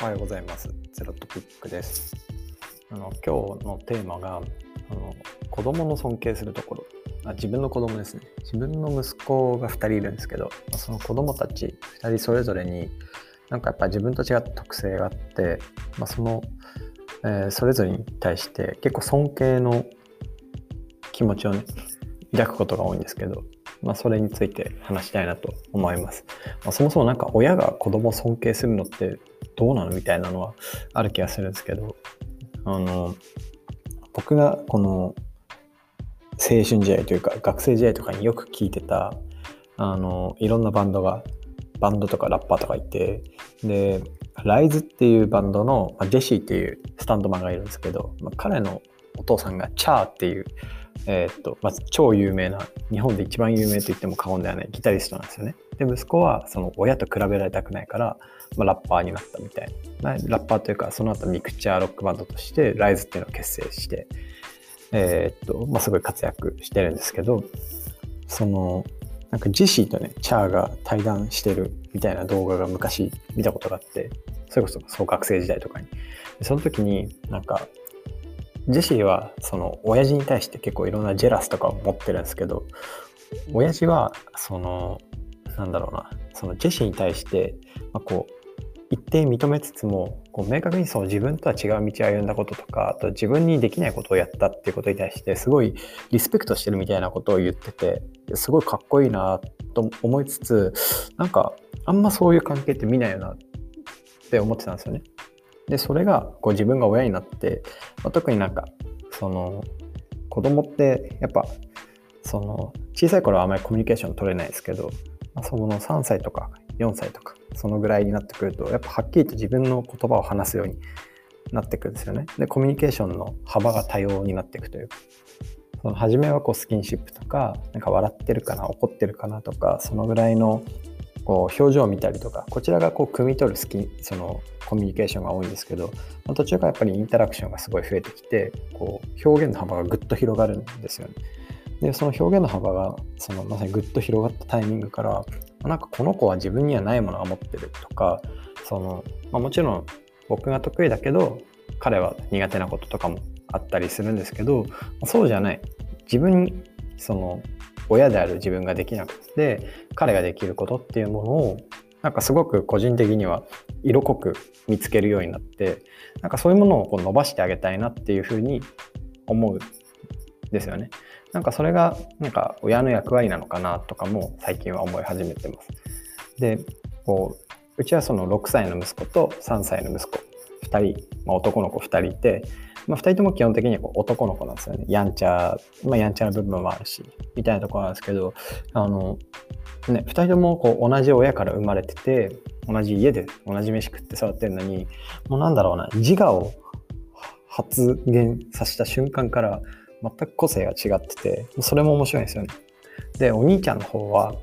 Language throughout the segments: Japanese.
おはようございます。ゼロトピックです。あの今日のテーマがあの子供の尊敬するところあ。自分の子供ですね。自分の息子が2人いるんですけど、その子供たち2人それぞれになんかやっぱ自分と違った特性があって、まあ、その、えーそれぞれに対して結構尊敬の気持ちをね抱くことが多いんですけど、まあ、それについて話したいなと思います。まあ、そもそもなんか親が子供を尊敬するのってどうなの？みたいなのはある気がするんですけど。あの僕がこの青春時代というか学生時代とかによく聴いてたあのいろんなバンドがバンドとかラッパーとかいてでライズっていうバンドの、ま、ジェシーっていうスタンドマンがいるんですけど、まあ、彼のお父さんがチャーっていうえーっとまず超有名な日本で一番有名と言っても過言ではないギタリストなんですよね。で息子はその親と比べられたくないから、まあ、ラッパーになったみたいな、ラッパーというかその後ミクチャーロックバンドとしてライズっていうのを結成して、えーっとまあ、すごい活躍してるんですけどそのなんかジェシーとねチャーが対談してるみたいな動画が昔見たことがあってそれこそそう学生時代とかにその時になんかジェシーはその親父に対して結構いろんなジェラスとかを持ってるんですけど親父はそのなんだろうなそのジェシーに対して、まあ、こう一定認めつつもこう明確にその自分とは違う道を歩んだこととかあと自分にできないことをやったっていうことに対してすごいリスペクトしてるみたいなことを言っててすごいかっこいいなと思いつつなんかあんまそういう関係って見ないよなって思ってたんですよね。でそれがこう自分が親になって、まあ、特になんかその子供ってやっぱその小さい頃はあまりコミュニケーション取れないですけど、まあ、その3歳とか4歳とかそのぐらいになってくるとやっぱはっきりと自分の言葉を話すようになってくるんですよね。でコミュニケーションの幅が多様になっていくというかその初めはこうスキンシップとかなんか笑ってるかな怒ってるかなとかそのぐらいのこう表情を見たりとかこちらがこう汲み取るスキそのコミュニケーションが多いんですけど、まあ途中からやっぱりインタラクションがすごい増えてきてこう表現の幅がぐっと広がるんですよね。でその表現の幅がそのまさにぐっと広がったタイミングからなんかこの子は自分にはないものが持ってるとかその、まあ、もちろん僕が得意だけど彼は苦手なこととかもあったりするんですけどそうじゃない自分にその親である自分ができなくて彼ができることっていうものをなんかすごく個人的には色濃く見つけるようになってなんかそういうものをこう伸ばしてあげたいなっていうふうに思うんですよね。なんかそれがなんか親の役割なのかなとかも最近は思い始めてます。でこううちはその6歳の息子と3歳の息子2人、まあ、男の子2人いて、まあ、2人とも基本的には男の子なんですよね。やんちゃ、まあ、やんちゃな部分もあるしみたいなところなんですけどあの、ね、2人ともこう同じ親から生まれてて同じ家で同じ飯食って育ってるのにもうなんだろうな自我を発現させた瞬間から全く個性が違っててそれも面白いんですよね。でお兄ちゃんの方は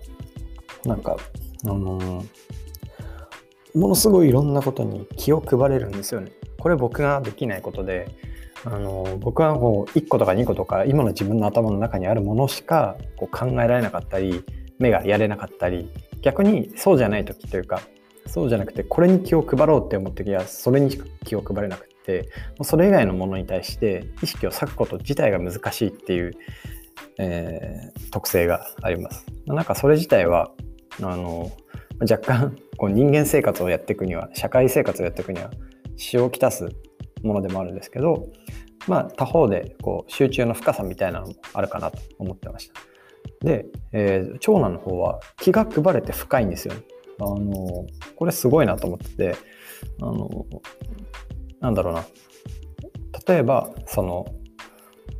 なんかあのーものすごいいろんなことに気を配れるんですよね。これ僕ができないことであの僕はこう1個とか2個とか今の自分の頭の中にあるものしかこう考えられなかったり目がやれなかったり逆にそうじゃない時というかそうじゃなくてこれに気を配ろうって思った時はそれに気を配れなくてもうそれ以外のものに対して意識を割くこと自体が難しいっていう、えー特性があります。なんかそれ自体はあの若干こう人間生活をやっていくには社会生活をやっていくには支障をきたすものでもあるんですけど、まあ、他方でこう集中の深さみたいなのもあるかなと思ってました。で、えー長男の方は気が配れて深いんですよね。あのこれすごいなと思っててあのなんだろうな例えばその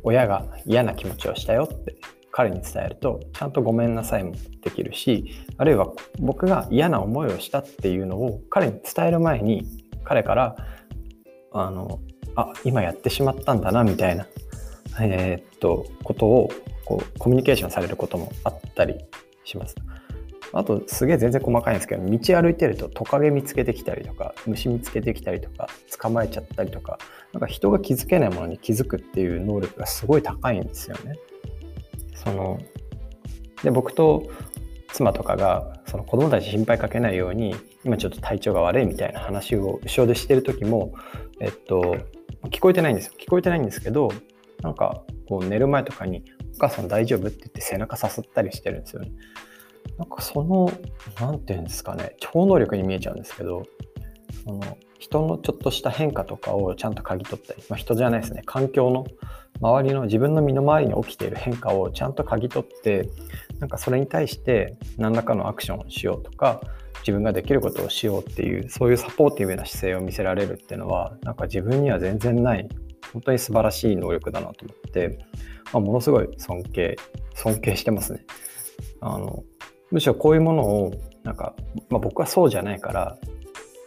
親が嫌な気持ちをしたよって彼に伝えるとちゃんとごめんなさいもできるしあるいは僕が嫌な思いをしたっていうのを彼に伝える前に彼からあのあ今やってしまったんだなみたいな、えーっとことをこうコミュニケーションされることもあったりします。あとすげえ全然細かいんですけど道歩いてるとトカゲ見つけてきたりとか虫見つけてきたりとか捕まえちゃったりとかなんか人が気づけないものに気づくっていう能力がすごい高いんですよね。そので僕と妻とかがその子供たち心配かけないように今ちょっと体調が悪いみたいな話を後ろでしてる時もえっと聞こえてないんですよ聞こえてないんですけどなんかこう寝る前とかに「お母さん大丈夫?」って言って背中さすったりしてるんですよね。なんかその何て言うんですかね超能力に見えちゃうんですけどその人のちょっとした変化とかをちゃんと嗅ぎ取ったり、まあ、人じゃないですね環境の周りの自分の身の回りに起きている変化をちゃんと嗅ぎ取ってなんかそれに対して何らかのアクションをしようとか自分ができることをしようっていうそういうサポーティブな姿勢を見せられるっていうのはなんか自分には全然ない本当に素晴らしい能力だなと思って、まあ、ものすごい尊敬尊敬してますね。あのむしろこういうものをなんか、まあ、僕はそうじゃないから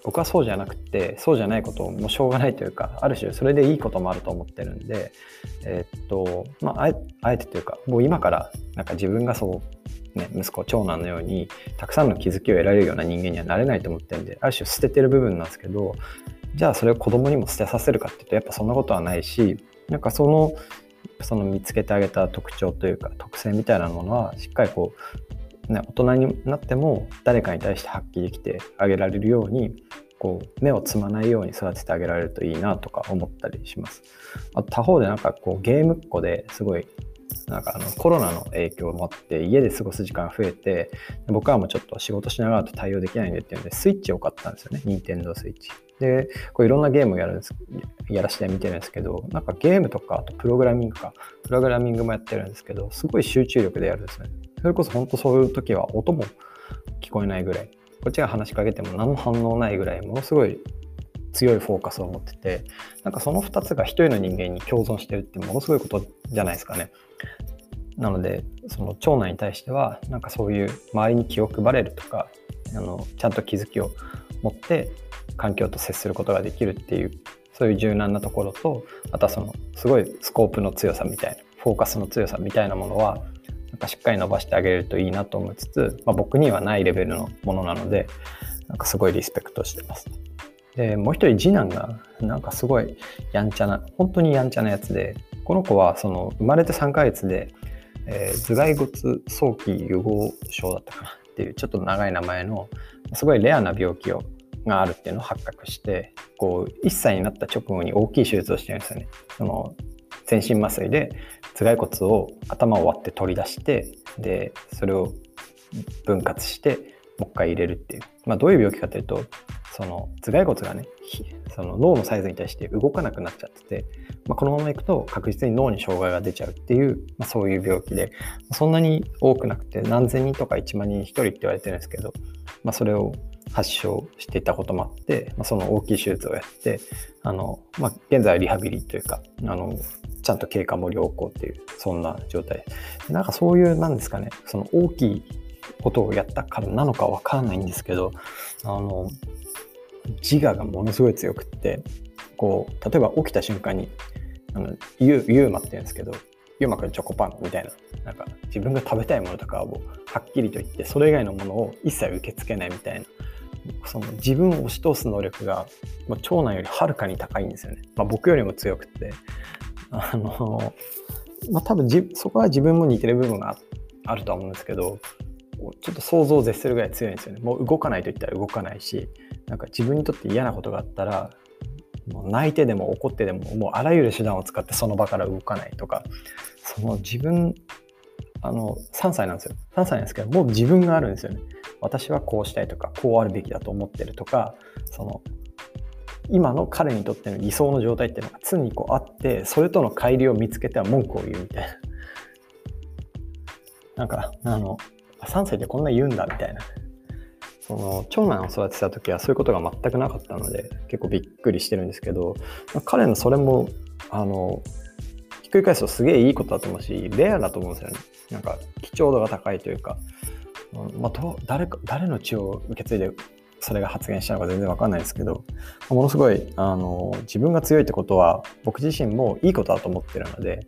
僕はそうじゃなくてそうじゃないこともしょうがないというかある種それでいいこともあると思ってるんでえー、っとまああえてというかもう今からなんか自分がそうね息子長男のようにたくさんの気づきを得られるような人間にはなれないと思ってるんである種捨ててる部分なんですけどじゃあそれを子供にも捨てさせるかっていうとやっぱそんなことはないしなんかそのその見つけてあげた特徴というか特性みたいなものはしっかりこう、大人になっても誰かに対して発揮できてあげられるようにこう目をつまないように育ててあげられるといいなとか思ったりします。あと他方でなんかこうゲームっ子ですごいなんかあのコロナの影響もあって家で過ごす時間が増えて僕はもうちょっと仕事しながらと対応できないんでっていうのでスイッチを買ったんですよね。任天堂スイッチ。でこういろんなゲームをやるんですやらせてみてるんですけどなんかゲームとかあとプログラミングか。プログラミングもやってるんですけどすごい集中力でやるんですよね。それこそ本当そういう時は音も聞こえないぐらいこっちが話しかけても何の反応ないぐらいものすごい強いフォーカスを持っててなんかその2つが一人の人間に共存してるってものすごいことじゃないですかね。なのでその長男に対してはなんかそういう周りに気を配れるとかあのちゃんと気づきを持って環境と接することができるっていうそういう柔軟なところとあとはそのすごいスコープの強さみたいなフォーカスの強さみたいなものはしっかり伸ばしてあげるといいなと思いつつ、まあ、僕にはないレベルのものなのでなんかすごいリスペクトしてます。でもう一人次男がなんかすごいやんちゃな本当にやんちゃなやつでこの子はその生まれて3ヶ月で、えー、頭蓋骨早期融合症だったかなっていうちょっと長い名前のすごいレアな病気をがあるっていうのを発覚してこう1歳になった直後に大きい手術をしてるんですよね。その全身麻酔で頭蓋骨を頭を割って取り出してでそれを分割してもう一回入れるっていう、まあ、どういう病気かというとその頭蓋骨がねその脳のサイズに対して動かなくなっちゃってて、まあ、このままいくと確実に脳に障害が出ちゃうっていう、まあ、そういう病気でそんなに多くなくて何千人とか1万人1人って言われてるんですけど、まあ、それを発症していたこともあって、まあ、その大きい手術をやってあの、まあ、現在はリハビリというかあのちゃんと経過も良好っていうそんな状態。なんかそういうなんですかねその大きいことをやったからなのかわからないんですけどあの自我がものすごい強くってこう例えば起きた瞬間にあのユーマって言うんですけどユーマくんチョコパンみたいななんか自分が食べたいものとかをはっきりと言ってそれ以外のものを一切受け付けないみたいなその自分を押し通す能力が、まあ、長男よりはるかに高いんですよね、まあ、僕よりも強くてあの、まあ、多分そこは自分も似てる部分があるとは思うんですけどちょっと想像を絶するぐらい強いんですよね。もう動かないと言ったら動かないしなんか自分にとって嫌なことがあったら泣いてでも怒ってでももうあらゆる手段を使ってその場から動かないとかその自分あの3歳なんですよ。3歳なんですけどもう自分があるんですよね。私はこうしたいとかこうあるべきだと思ってるとかその今の彼にとっての理想の状態っていうのが常にこうあってそれとの乖離を見つけては文句を言うみたいな。なんかあの3歳でこんな言うんだみたいな。その長男を育てた時はそういうことが全くなかったので結構びっくりしてるんですけどま彼のそれもあのひっくり返すとすげえいいことだと思うしレアだと思うんですよねなんか貴重度が高いというか、まあ、誰か誰の血を受け継いでそれが発言したのか全然わかんないですけどものすごいあの自分が強いってことは僕自身もいいことだと思ってるので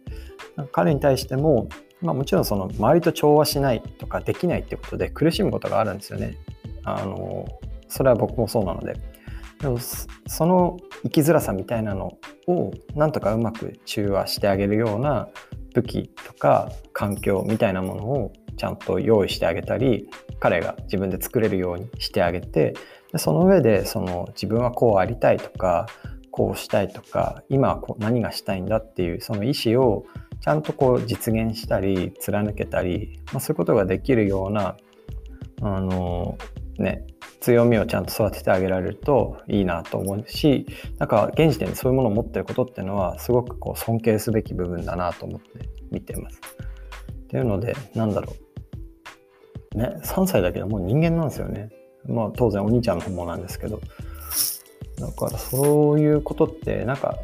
彼に対してもまあ、もちろんその周りと調和しないとかできないってことで苦しむことがあるんですよね。あのそれは僕もそうなので。でもその生きづらさみたいなのをなんとかうまく中和してあげるような武器とか環境みたいなものをちゃんと用意してあげたり彼が自分で作れるようにしてあげてでその上でその自分はこうありたいとかこうしたいとか今はこう何がしたいんだっていうその意思をちゃんとこう実現したり貫けたり、まあ、そういうことができるようなあのね強みをちゃんと育ててあげられるといいなと思うしなんか現時点でそういうものを持ってることっていうのはすごくこう尊敬すべき部分だなと思って見てます。っていうのでなんだろうね3歳だけどもう人間なんですよね。まあ当然お兄ちゃんの方もなんですけどだからそういうことってなんか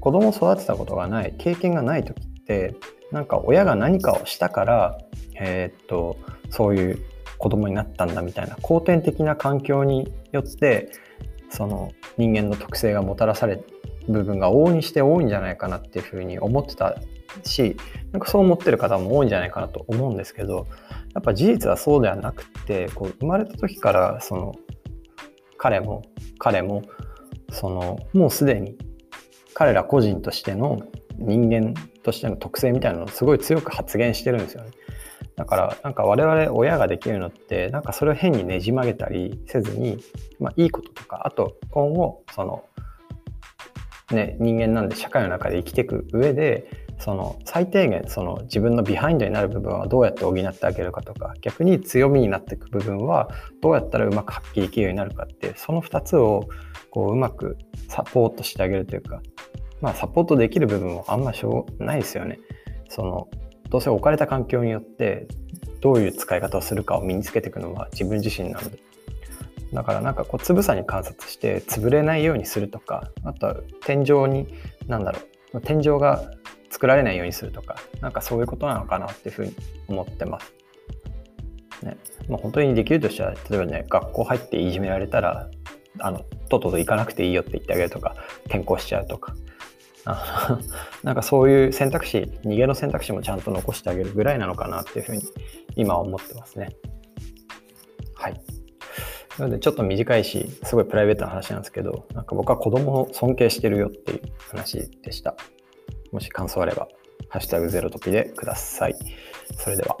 子供を育てたことがない経験がない時ってなんか親が何かをしたからえー、っとそういう子供になったんだみたいな後天的な環境によってその人間の特性がもたらされる部分が往々にして多いんじゃないかなっていうふうに思ってたしなんかそう思ってる方も多いんじゃないかなと思うんですけどやっぱ事実はそうではなくてこう生まれた時からその彼も彼もそのもうすでに彼ら個人としての人間としての特性みたいなのをすごい強く発言してるんですよね。だからなんか我々親ができるのってなんかそれを変にねじ曲げたりせずに、まあ、いいこととかあと今後そのね人間なんで社会の中で生きていく上でその最低限その自分のビハインドになる部分はどうやって補ってあげるかとか逆に強みになっていく部分はどうやったらうまく発揮できるようになるかってその2つをこううまくサポートしてあげるというかまあサポートできる部分もあんましょうないですよね。そのどうせ置かれた環境によってどういう使い方をするかを身につけていくのは自分自身なのでだからなんかこうつぶさに観察して潰れないようにするとかあとは天井に何だろう天井が作られないようにするとかなんかそういうことなのかなっていうふうに思ってます。ねまあ、本当にできるとしたら例えばね学校入っていじめられたらあのとっとと行かなくていいよって言ってあげるとか転校しちゃうとかあ なんかそういう選択肢逃げの選択肢もちゃんと残してあげるぐらいなのかなっていうふうに今思ってますね。はい。なのでちょっと短いしすごいプライベートな話なんですけどなんか僕は子供を尊敬してるよっていう話でした。もし感想あればハッシュタグゼロトピでください。それでは。